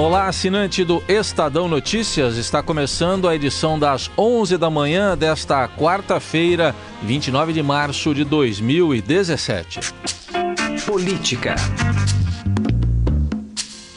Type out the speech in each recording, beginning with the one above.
Olá, assinante do Estadão Notícias. Está começando a edição das 11 da manhã desta quarta-feira, 29 de março de 2017. Política.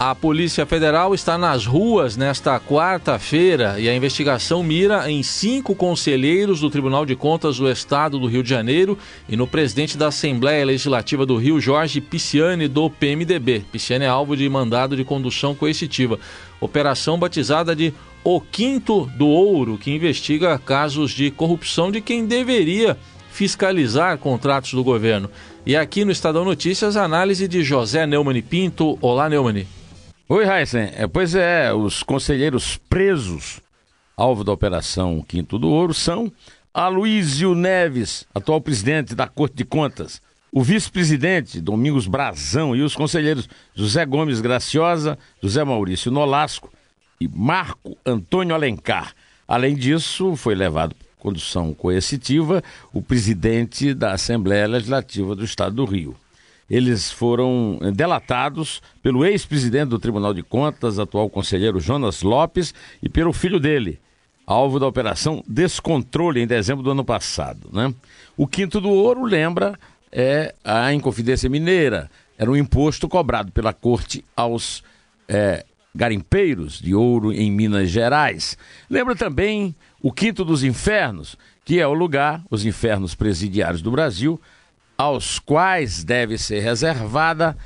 A Polícia Federal está nas ruas nesta quarta-feira e a investigação mira em cinco conselheiros do Tribunal de Contas do Estado do Rio de Janeiro e no presidente da Assembleia Legislativa do Rio, Jorge Pisciani, do PMDB. Pisciani é alvo de mandado de condução coercitiva. Operação batizada de O Quinto do Ouro, que investiga casos de corrupção de quem deveria fiscalizar contratos do governo. E aqui no Estadão Notícias, análise de José Neumann Pinto. Olá, Neumann. Oi, Heisen. É, pois é, os conselheiros presos, alvo da Operação Quinto do Ouro, são Aloysio Neves, atual presidente da Corte de Contas, o vice-presidente Domingos Brazão e os conselheiros José Gomes Graciosa, José Maurício Nolasco e Marco Antônio Alencar. Além disso, foi levado por condução coercitiva o presidente da Assembleia Legislativa do Estado do Rio. Eles foram eh, delatados pelo ex-presidente do Tribunal de Contas, atual conselheiro Jonas Lopes, e pelo filho dele, alvo da operação Descontrole em dezembro do ano passado. Né? O quinto do ouro lembra é a Inconfidência Mineira. Era um imposto cobrado pela corte aos é, garimpeiros de ouro em Minas Gerais. Lembra também o quinto dos infernos, que é o lugar, os infernos presidiários do Brasil, aos quais deve ser reservada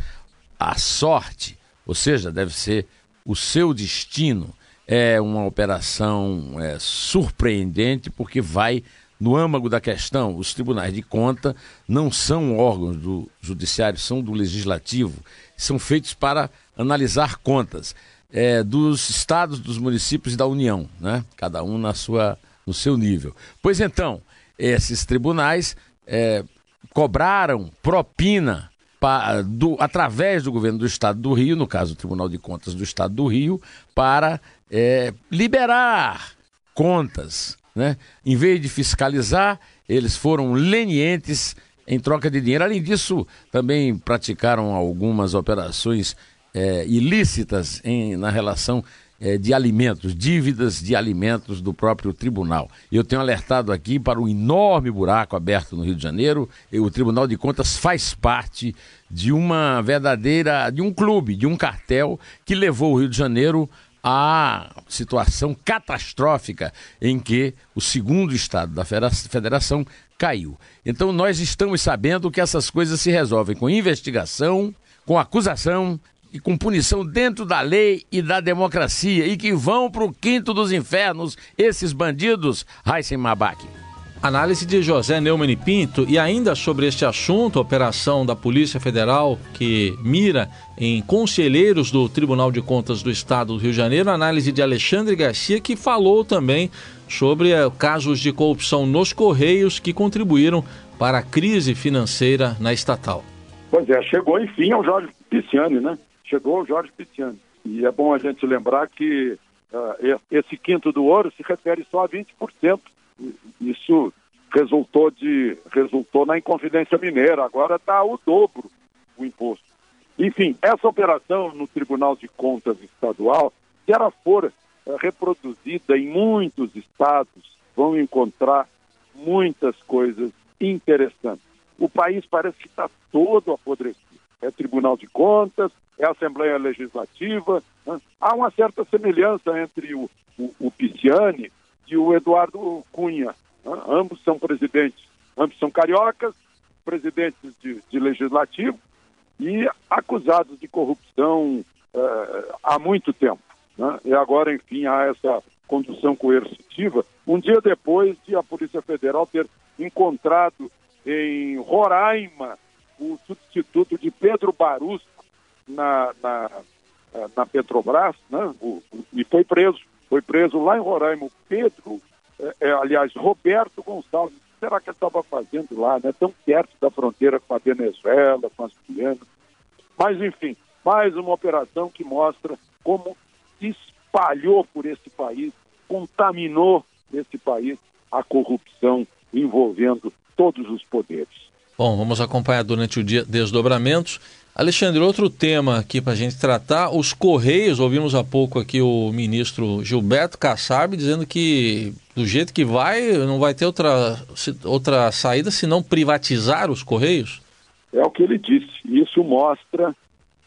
a sorte, ou seja, deve ser o seu destino. É uma operação é, surpreendente porque vai no âmago da questão. Os tribunais de conta não são órgãos do judiciário, são do legislativo. São feitos para analisar contas é, dos estados, dos municípios e da União, né? cada um na sua, no seu nível. Pois então, esses tribunais é, cobraram propina do, através do governo do Estado do Rio, no caso o Tribunal de Contas do Estado do Rio, para é, liberar contas. Né? Em vez de fiscalizar, eles foram lenientes em troca de dinheiro. Além disso, também praticaram algumas operações é, ilícitas em, na relação é, de alimentos, dívidas de alimentos do próprio tribunal. Eu tenho alertado aqui para o enorme buraco aberto no Rio de Janeiro. O Tribunal de Contas faz parte de uma verdadeira, de um clube, de um cartel que levou o Rio de Janeiro à situação catastrófica em que o segundo estado da federação caiu. Então nós estamos sabendo que essas coisas se resolvem com investigação, com acusação e com punição dentro da lei e da democracia e que vão para o quinto dos infernos esses bandidos, Raíssen Mabac. Análise de José Neumann Pinto e ainda sobre este assunto, a operação da Polícia Federal que mira em conselheiros do Tribunal de Contas do Estado do Rio de Janeiro, análise de Alexandre Garcia que falou também sobre uh, casos de corrupção nos Correios que contribuíram para a crise financeira na estatal. Pois é, chegou enfim ao Jorge Pisciani, né? Chegou o Jorge Pisciani. E é bom a gente lembrar que uh, esse quinto do ouro se refere só a 20%. Isso resultou, de, resultou na Inconfidência Mineira, agora está o dobro o imposto. Enfim, essa operação no Tribunal de Contas Estadual, se ela for uh, reproduzida em muitos estados, vão encontrar muitas coisas interessantes. O país parece que está todo apodrecido. É Tribunal de Contas, é a Assembleia Legislativa. Né? Há uma certa semelhança entre o, o, o Pisciani e o Eduardo Cunha. Né? Ambos são presidentes, ambos são cariocas, presidentes de, de legislativo e acusados de corrupção uh, há muito tempo. Né? E agora, enfim, há essa condução coercitiva, um dia depois de a Polícia Federal ter encontrado em Roraima o substituto de Pedro Barusco na, na, na Petrobras, né? O, o, e foi preso. Foi preso lá em Roraima Pedro, é, é, aliás, Roberto Gonçalves será que ele estava fazendo lá, né? Tão perto da fronteira com a Venezuela, com as Guianas. Mas, enfim, mais uma operação que mostra como espalhou por esse país, contaminou esse país a corrupção envolvendo todos os poderes. Bom, vamos acompanhar durante o dia desdobramentos. Alexandre, outro tema aqui para a gente tratar, os Correios, ouvimos há pouco aqui o ministro Gilberto Kassab dizendo que do jeito que vai, não vai ter outra, outra saída senão privatizar os Correios? É o que ele disse. Isso mostra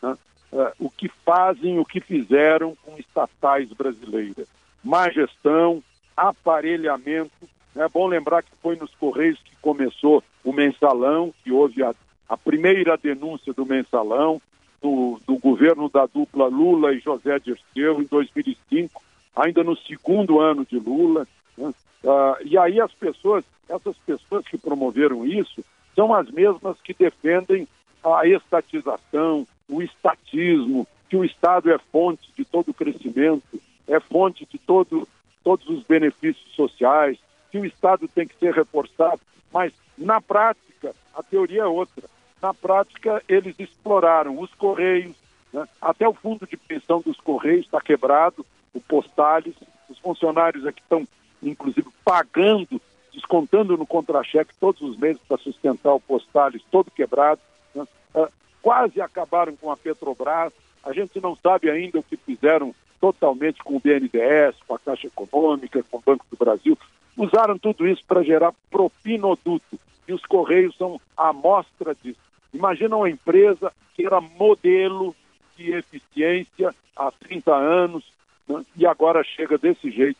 né, uh, o que fazem, o que fizeram com estatais brasileiras. Má gestão, aparelhamento. É bom lembrar que foi nos Correios que começou o mensalão, que houve a, a primeira denúncia do mensalão, do, do, governo da dupla Lula e José Dirceu em 2005, ainda no segundo ano de Lula. Né? Uh, e aí as pessoas, essas pessoas que promoveram isso, são as mesmas que defendem a estatização, o estatismo, que o Estado é fonte de todo o crescimento, é fonte de todo, todos os benefícios sociais, que o Estado tem que ser reforçado. Mas, na prática, a teoria é outra. Na prática, eles exploraram os Correios, né? até o fundo de pensão dos Correios está quebrado, o Postales, os funcionários aqui estão, inclusive, pagando, descontando no contra-cheque todos os meses para sustentar o Postales todo quebrado. Né? Uh, quase acabaram com a Petrobras. A gente não sabe ainda o que fizeram totalmente com o BNDES, com a Caixa Econômica, com o Banco do Brasil. Usaram tudo isso para gerar propinoduto. E os Correios são a amostra disso. Imagina uma empresa que era modelo de eficiência há 30 anos né? e agora chega desse jeito,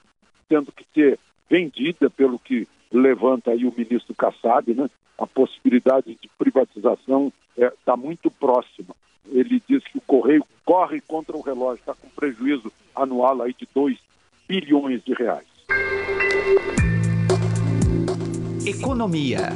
tendo que ser vendida pelo que levanta aí o ministro Kassab, né? A possibilidade de privatização está é, tá muito próxima. Ele diz que o Correio corre contra o relógio, está com prejuízo anual aí de 2 bilhões de reais. Economia.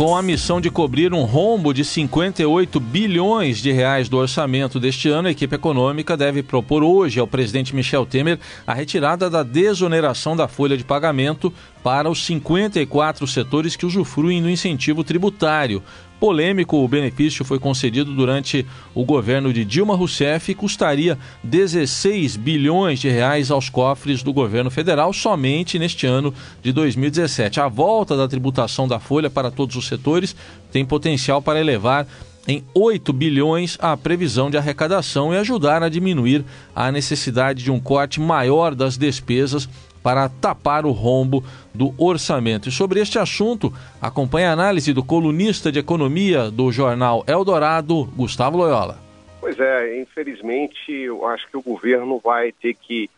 Com a missão de cobrir um rombo de 58 bilhões de reais do orçamento deste ano, a equipe econômica deve propor hoje ao presidente Michel Temer a retirada da desoneração da folha de pagamento para os 54 setores que usufruem do incentivo tributário. Polêmico, o benefício foi concedido durante o governo de Dilma Rousseff e custaria 16 bilhões de reais aos cofres do governo federal somente neste ano de 2017. A volta da tributação da folha para todos os setores tem potencial para elevar em 8 bilhões a previsão de arrecadação e ajudar a diminuir a necessidade de um corte maior das despesas para tapar o rombo do orçamento. E sobre este assunto, acompanhe a análise do colunista de economia do jornal Eldorado, Gustavo Loyola. Pois é, infelizmente, eu acho que o governo vai ter que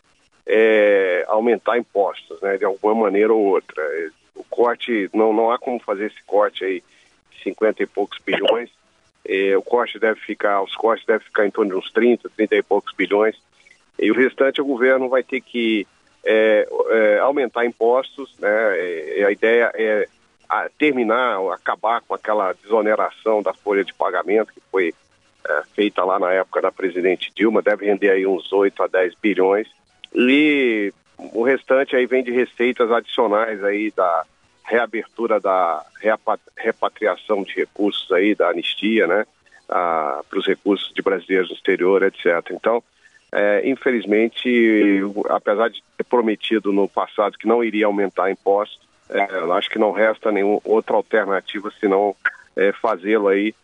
é, aumentar impostos, né, de alguma maneira ou outra. O corte, não, não há como fazer esse corte aí, 50 e poucos bilhões. É, o corte deve ficar, os cortes devem ficar em torno de uns 30, 30 e poucos bilhões. E o restante o governo vai ter que é, é, aumentar impostos, né? A ideia é a, terminar, acabar com aquela desoneração da folha de pagamento que foi é, feita lá na época da presidente Dilma, deve render aí uns 8 a 10 bilhões. E o restante aí vem de receitas adicionais aí da reabertura da repatriação de recursos aí, da anistia, né? Para os recursos de brasileiros no exterior, etc. Então, é, infelizmente, apesar de ter prometido no passado que não iria aumentar impostos, é, acho que não resta nenhuma outra alternativa senão é, fazê-lo aí,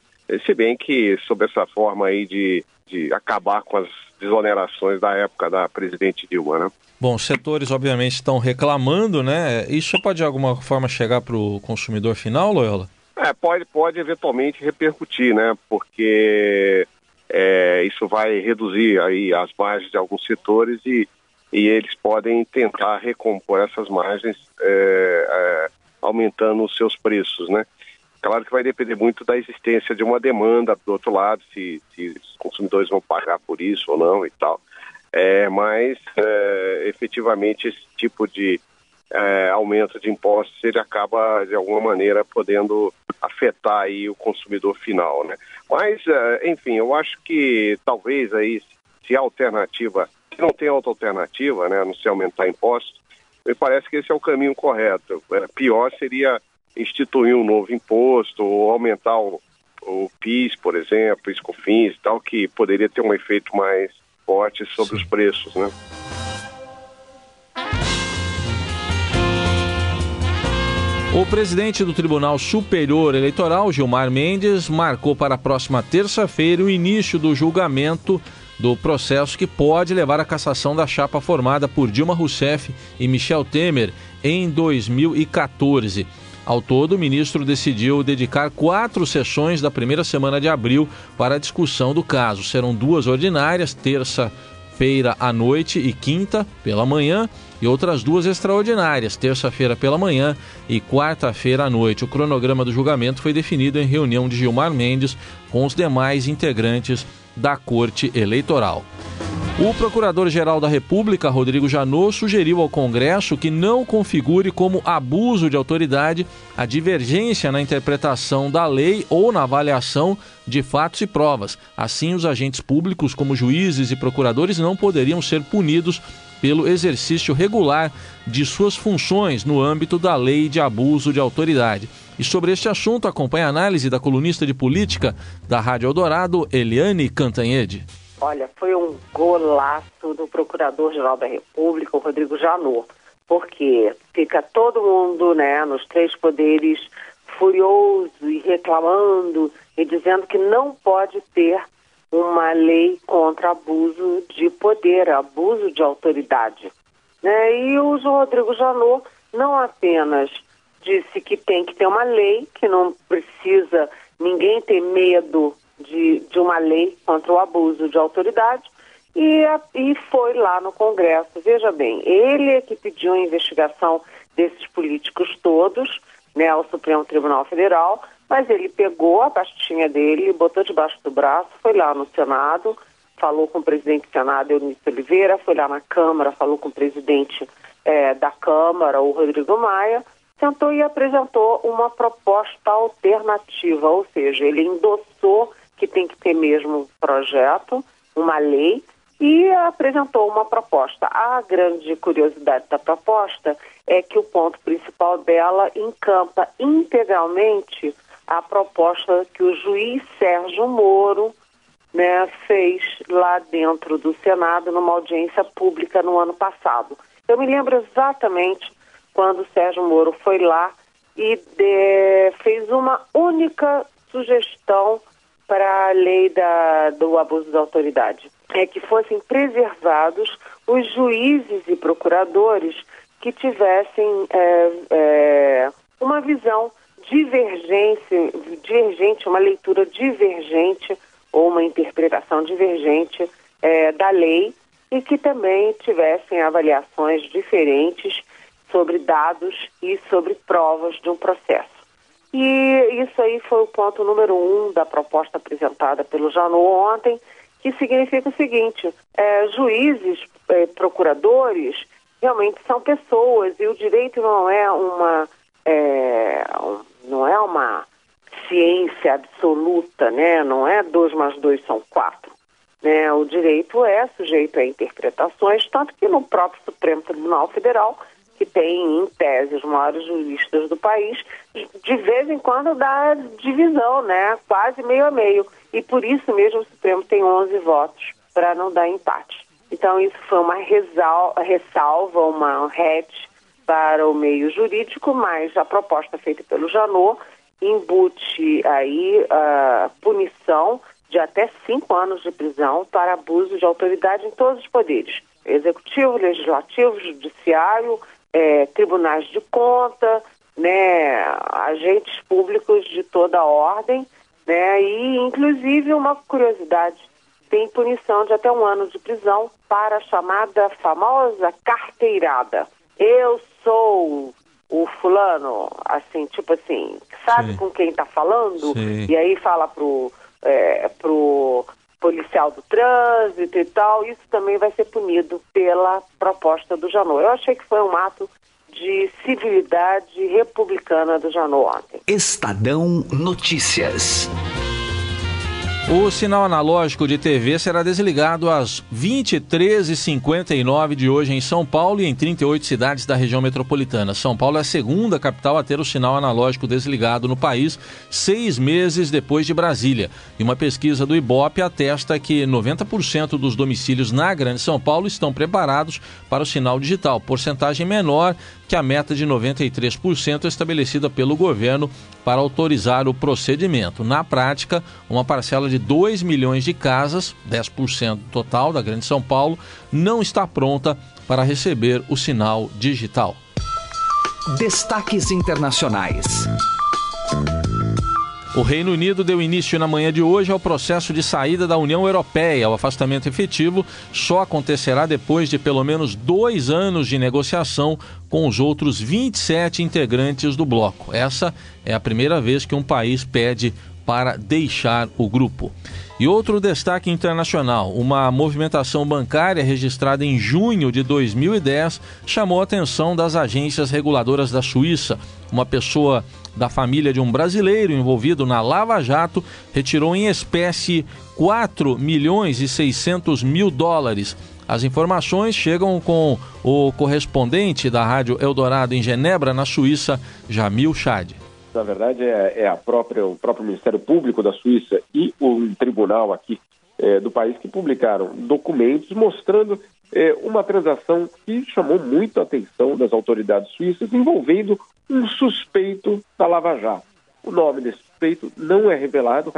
se bem que sob essa forma aí de, de acabar com as desonerações da época da presidente Dilma, né? Bom, os setores obviamente estão reclamando, né? Isso pode de alguma forma chegar para o consumidor final, Loyola? É, pode, pode eventualmente repercutir, né? Porque é, isso vai reduzir aí as margens de alguns setores e, e eles podem tentar recompor essas margens é, é, aumentando os seus preços, né? Claro que vai depender muito da existência de uma demanda do outro lado, se, se os consumidores vão pagar por isso ou não e tal. É, mas é, efetivamente esse tipo de é, aumento de impostos ele acaba de alguma maneira podendo afetar aí o consumidor final, né? Mas, é, enfim, eu acho que talvez aí, se a alternativa, se não tem outra alternativa, né, a não se aumentar impostos, me parece que esse é o caminho correto. É, pior seria instituir um novo imposto ou aumentar o, o PIS, por exemplo, PIS COFINS e tal, que poderia ter um efeito mais forte sobre Sim. os preços, né? O presidente do Tribunal Superior Eleitoral, Gilmar Mendes, marcou para a próxima terça-feira o início do julgamento do processo que pode levar à cassação da chapa formada por Dilma Rousseff e Michel Temer em 2014. Ao todo, o ministro decidiu dedicar quatro sessões da primeira semana de abril para a discussão do caso. Serão duas ordinárias, terça feira à noite e quinta pela manhã, e outras duas extraordinárias, terça-feira pela manhã e quarta-feira à noite. O cronograma do julgamento foi definido em reunião de Gilmar Mendes com os demais integrantes da Corte Eleitoral. O Procurador-Geral da República, Rodrigo Janot, sugeriu ao Congresso que não configure como abuso de autoridade a divergência na interpretação da lei ou na avaliação de fatos e provas. Assim, os agentes públicos, como juízes e procuradores, não poderiam ser punidos pelo exercício regular de suas funções no âmbito da lei de abuso de autoridade. E sobre este assunto, acompanhe a análise da colunista de política da Rádio Eldorado, Eliane Cantanhede. Olha, foi um golaço do Procurador-Geral da República, Rodrigo Janot, porque fica todo mundo, né, nos três poderes, furioso e reclamando e dizendo que não pode ter uma lei contra abuso de poder, abuso de autoridade. Né? E o Rodrigo Janot não apenas disse que tem que ter uma lei, que não precisa ninguém ter medo de, de uma lei contra o abuso de autoridade e, e foi lá no Congresso. Veja bem, ele é que pediu a investigação desses políticos todos né, ao Supremo Tribunal Federal, mas ele pegou a pastinha dele, botou debaixo do braço, foi lá no Senado, falou com o presidente do Senado, Eunice Oliveira, foi lá na Câmara, falou com o presidente é, da Câmara, o Rodrigo Maia, sentou e apresentou uma proposta alternativa, ou seja, ele endossou que tem que ter mesmo um projeto, uma lei, e apresentou uma proposta. A grande curiosidade da proposta é que o ponto principal dela encampa integralmente a proposta que o juiz Sérgio Moro né, fez lá dentro do Senado numa audiência pública no ano passado. Eu me lembro exatamente quando o Sérgio Moro foi lá e de, fez uma única sugestão para a lei da, do abuso da autoridade. É que fossem preservados os juízes e procuradores que tivessem é, é, uma visão divergente, divergente, uma leitura divergente ou uma interpretação divergente é, da lei e que também tivessem avaliações diferentes sobre dados e sobre provas de um processo. E isso aí foi o ponto número um da proposta apresentada pelo Janot ontem, que significa o seguinte: é, juízes, é, procuradores, realmente são pessoas e o direito não é uma é, não é uma ciência absoluta, né? Não é dois mais dois são quatro. Né? O direito é sujeito a interpretações, tanto que no próprio Supremo Tribunal Federal que tem, em tese, os maiores juristas do país, de vez em quando dá divisão, né? Quase meio a meio. E por isso mesmo o Supremo tem 11 votos para não dar empate. Então isso foi uma ressalva, uma hatch para o meio jurídico, mas a proposta feita pelo Janot embute aí a punição de até cinco anos de prisão para abuso de autoridade em todos os poderes executivo, legislativo, judiciário, é, tribunais de conta, né, agentes públicos de toda ordem, né, e inclusive uma curiosidade, tem punição de até um ano de prisão para a chamada famosa carteirada. Eu sou o fulano, assim, tipo assim, sabe Sim. com quem está falando? Sim. E aí fala pro, é, pro policial do trânsito e tal, isso também vai ser punido pela proposta do Janot. Eu achei que foi um ato de civilidade republicana do Janot ontem. Estadão Notícias. O sinal analógico de TV será desligado às 23h59 de hoje em São Paulo e em 38 cidades da região metropolitana. São Paulo é a segunda capital a ter o sinal analógico desligado no país, seis meses depois de Brasília. E uma pesquisa do Ibope atesta que 90% dos domicílios na Grande São Paulo estão preparados para o sinal digital, porcentagem menor que a meta de 93% estabelecida pelo governo para autorizar o procedimento. Na prática, uma parcela de 2 milhões de casas, 10% total da Grande São Paulo, não está pronta para receber o sinal digital. Destaques internacionais. O Reino Unido deu início na manhã de hoje ao processo de saída da União Europeia. O afastamento efetivo só acontecerá depois de pelo menos dois anos de negociação com os outros 27 integrantes do bloco. Essa é a primeira vez que um país pede para deixar o grupo. E outro destaque internacional: uma movimentação bancária registrada em junho de 2010 chamou a atenção das agências reguladoras da Suíça. Uma pessoa da família de um brasileiro envolvido na Lava Jato retirou em espécie 4 milhões e 600 mil dólares. As informações chegam com o correspondente da Rádio Eldorado em Genebra, na Suíça, Jamil Chad. Na verdade, é, é a própria, o próprio Ministério Público da Suíça e um tribunal aqui é, do país que publicaram documentos mostrando é, uma transação que chamou muito a atenção das autoridades suíças envolvendo um suspeito da Lava Jato. O nome desse suspeito não é revelado,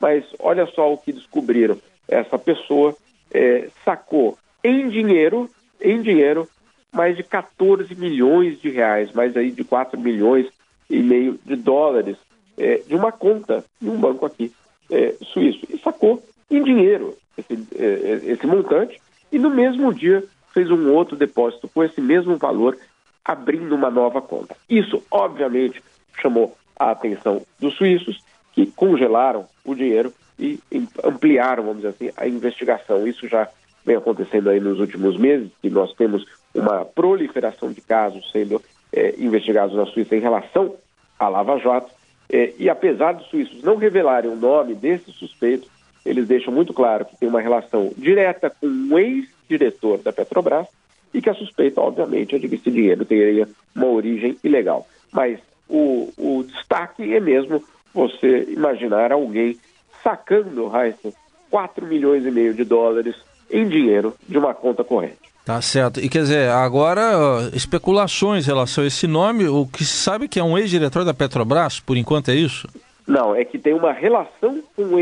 mas olha só o que descobriram. Essa pessoa é, sacou em dinheiro, em dinheiro, mais de 14 milhões de reais, mais aí de 4 milhões e meio de dólares é, de uma conta de um banco aqui é, suíço. E sacou em dinheiro esse, é, é, esse montante e no mesmo dia fez um outro depósito com esse mesmo valor abrindo uma nova conta. Isso, obviamente, chamou a atenção dos suíços, que congelaram o dinheiro e ampliaram, vamos dizer assim, a investigação. Isso já vem acontecendo aí nos últimos meses, que nós temos uma proliferação de casos sendo é, investigados na Suíça em relação à Lava Jato. É, e apesar dos suíços não revelarem o nome desse suspeito, eles deixam muito claro que tem uma relação direta com o ex-diretor da Petrobras e que a suspeita, obviamente, é de que esse dinheiro teria uma origem ilegal. Mas o, o destaque é mesmo você imaginar alguém sacando, Heisen, 4 milhões e meio de dólares em dinheiro de uma conta corrente. Tá certo. E quer dizer, agora especulações em relação a esse nome, o que se sabe que é um ex-diretor da Petrobras, por enquanto é isso? Não, é que tem uma relação com o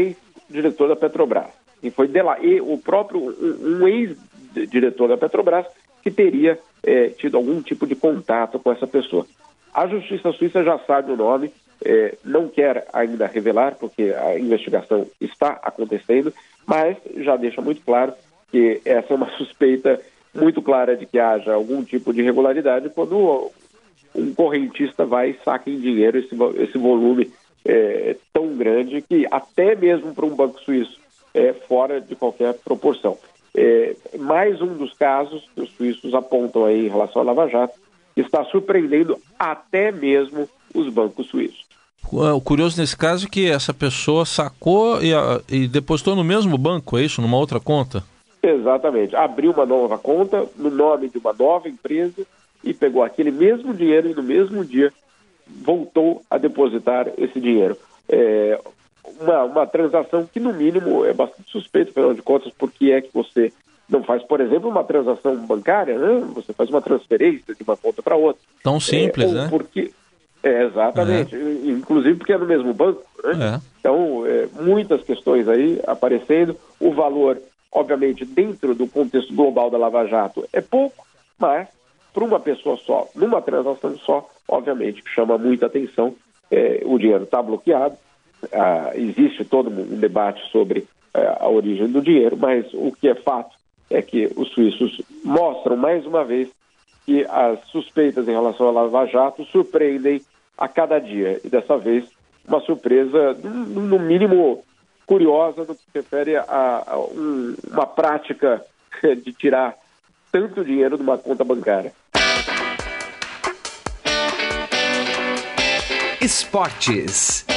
ex-diretor da Petrobras. E foi dela, e o próprio, um, ex-diretor da Petrobras que teria é, tido algum tipo de contato com essa pessoa. A Justiça Suíça já sabe o nome, é, não quer ainda revelar, porque a investigação está acontecendo, mas já deixa muito claro que essa é uma suspeita muito clara de que haja algum tipo de irregularidade quando um correntista vai e saca em dinheiro esse, esse volume é, tão grande que até mesmo para um banco suíço é fora de qualquer proporção. É, mais um dos casos que os suíços apontam aí em relação à Lava Jato, está surpreendendo até mesmo os bancos suíços. O curioso nesse caso é que essa pessoa sacou e, e depositou no mesmo banco, é isso? Numa outra conta? Exatamente. Abriu uma nova conta no nome de uma nova empresa e pegou aquele mesmo dinheiro e no mesmo dia voltou a depositar esse dinheiro. É, uma, uma transação que, no mínimo, é bastante suspeita, afinal de contas, porque é que você não faz, por exemplo, uma transação bancária, né? você faz uma transferência de uma conta para outra. Tão simples, é, né? Porque, é, exatamente, é. inclusive porque é no mesmo banco. Né? É. Então, é, muitas questões aí aparecendo. O valor, obviamente, dentro do contexto global da Lava Jato é pouco, mas para uma pessoa só, numa transação só, obviamente chama muita atenção. É, o dinheiro está bloqueado, ah, existe todo um debate sobre eh, a origem do dinheiro, mas o que é fato é que os suíços mostram mais uma vez que as suspeitas em relação à Lava Jato surpreendem a cada dia. E dessa vez, uma surpresa, no mínimo, curiosa no que se refere a, a um, uma prática de tirar tanto dinheiro de uma conta bancária. Esportes.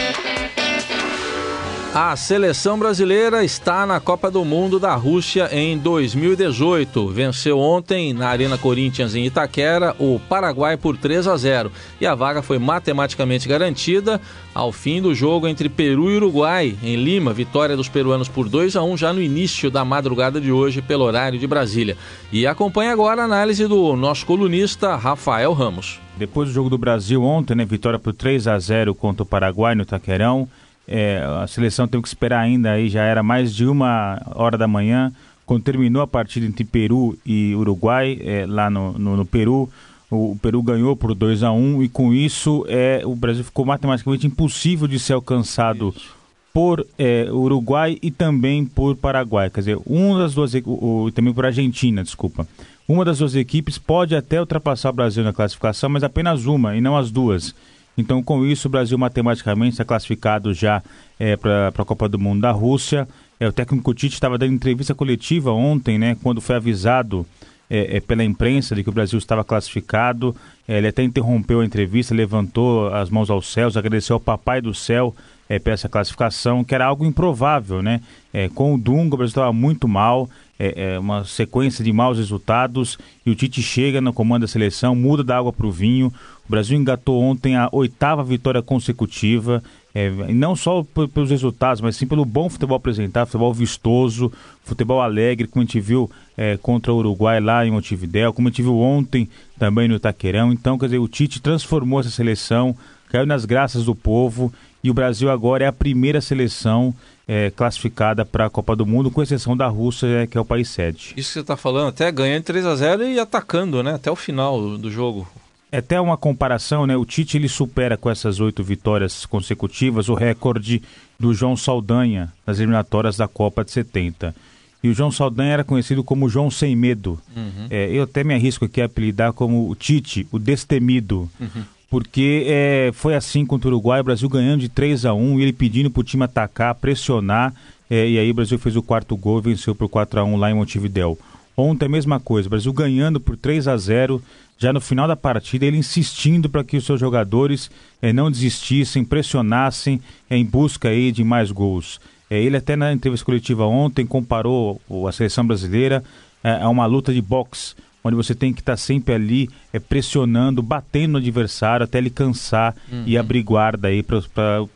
A seleção brasileira está na Copa do Mundo da Rússia em 2018. Venceu ontem na Arena Corinthians em Itaquera o Paraguai por 3 a 0 e a vaga foi matematicamente garantida ao fim do jogo entre Peru e Uruguai em Lima. Vitória dos peruanos por 2 a 1 já no início da madrugada de hoje pelo horário de Brasília. E acompanhe agora a análise do nosso colunista Rafael Ramos. Depois do jogo do Brasil ontem, né, vitória por 3 a 0 contra o Paraguai no Itaquerão. É, a seleção teve que esperar ainda, aí já era mais de uma hora da manhã, quando terminou a partida entre Peru e Uruguai, é, lá no, no, no, Peru. O, Peru ganhou por 2 a 1 um, e com isso é, o Brasil ficou matematicamente impossível de ser alcançado isso. por é, Uruguai e também por Paraguai. Quer dizer, uma das duas o, o, também por Argentina, desculpa. Uma das duas equipes pode até ultrapassar o Brasil na classificação, mas apenas uma e não as duas. Então, com isso, o Brasil matematicamente está classificado já é, para a Copa do Mundo da Rússia. É, o técnico Tite estava dando entrevista coletiva ontem, né, quando foi avisado é, é, pela imprensa de que o Brasil estava classificado. É, ele até interrompeu a entrevista, levantou as mãos aos céus, agradeceu ao Papai do Céu é, essa classificação, que era algo improvável, né? É, com o Dunga, o Brasil estava muito mal, é, é, uma sequência de maus resultados, e o Tite chega no comando da seleção, muda da água para o vinho. O Brasil engatou ontem a oitava vitória consecutiva, é, não só pelos resultados, mas sim pelo bom futebol apresentado, futebol vistoso, futebol alegre, como a gente viu é, contra o Uruguai lá em Montevideo, como a gente viu ontem também no Itaquerão. Então, quer dizer, o Tite transformou essa seleção, caiu nas graças do povo e o Brasil agora é a primeira seleção é, classificada para a Copa do Mundo, com exceção da Rússia, é, que é o país sede. Isso que você está falando, até ganhando 3 a 0 e atacando, né? Até o final do jogo. É até uma comparação, né? O Tite ele supera com essas oito vitórias consecutivas o recorde do João Saldanha nas eliminatórias da Copa de 70. E o João Saldanha era conhecido como João Sem Medo. Uhum. É, eu até me arrisco aqui a apelidar como o Tite, o Destemido. Uhum porque é, foi assim contra o Uruguai, o Brasil ganhando de 3 a 1 e ele pedindo para o time atacar, pressionar, é, e aí o Brasil fez o quarto gol e venceu por 4 a 1 lá em Montevidéu. Ontem a mesma coisa, o Brasil ganhando por 3 a 0 já no final da partida, ele insistindo para que os seus jogadores é, não desistissem, pressionassem é, em busca aí de mais gols. É, ele até na entrevista coletiva ontem comparou a seleção brasileira a uma luta de boxe onde você tem que estar tá sempre ali é, pressionando, batendo no adversário até ele cansar uhum. e abrir guarda aí para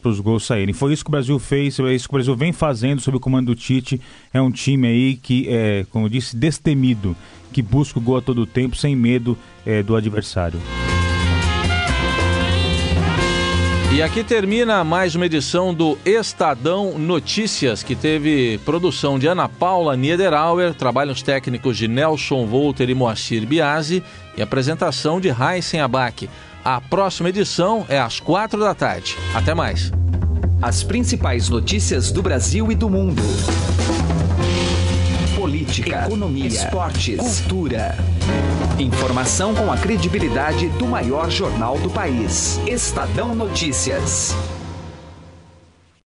os gols saírem. Foi isso que o Brasil fez, é isso que o Brasil vem fazendo sob o comando do Tite. É um time aí que, é, como eu disse, destemido, que busca o gol a todo tempo, sem medo é, do adversário. E aqui termina mais uma edição do Estadão Notícias, que teve produção de Ana Paula Niederauer, trabalhos técnicos de Nelson Volter e Moacir Biasi e apresentação de Heisen Abac. A próxima edição é às quatro da tarde. Até mais. As principais notícias do Brasil e do mundo política, economia, esportes, cultura. Informação com a credibilidade do maior jornal do país. Estadão Notícias.